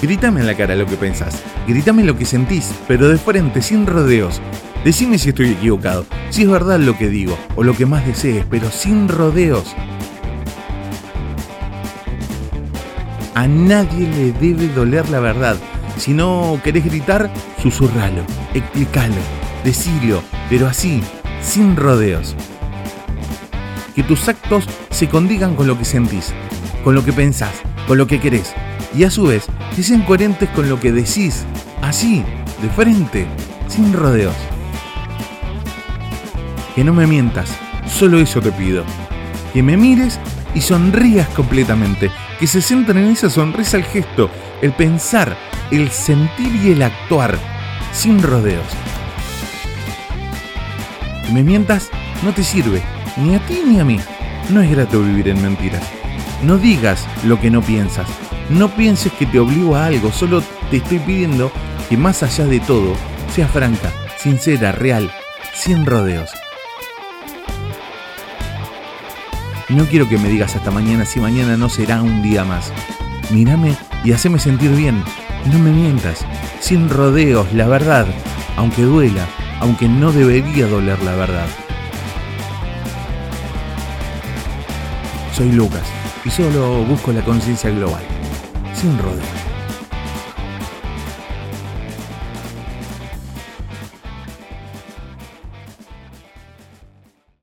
Grítame en la cara lo que pensás, grítame lo que sentís, pero de frente, sin rodeos. Decime si estoy equivocado, si es verdad lo que digo, o lo que más desees, pero sin rodeos. A nadie le debe doler la verdad. Si no querés gritar, susurralo, explícalo, decilo, pero así, sin rodeos. Que tus actos se condigan con lo que sentís, con lo que pensás, con lo que querés, y a su vez que sean coherentes con lo que decís, así, de frente, sin rodeos. Que no me mientas, solo eso te pido. Que me mires y sonrías completamente, que se centren en esa sonrisa el gesto, el pensar, el sentir y el actuar, sin rodeos. Que me mientas no te sirve, ni a ti ni a mí. No es grato vivir en mentiras. No digas lo que no piensas. No pienses que te obligo a algo, solo te estoy pidiendo que más allá de todo, seas franca, sincera, real, sin rodeos. No quiero que me digas hasta mañana si mañana no será un día más. Mírame y haceme sentir bien. No me mientas. Sin rodeos, la verdad. Aunque duela, aunque no debería doler la verdad. Soy Lucas y solo busco la conciencia global, sin rodeos.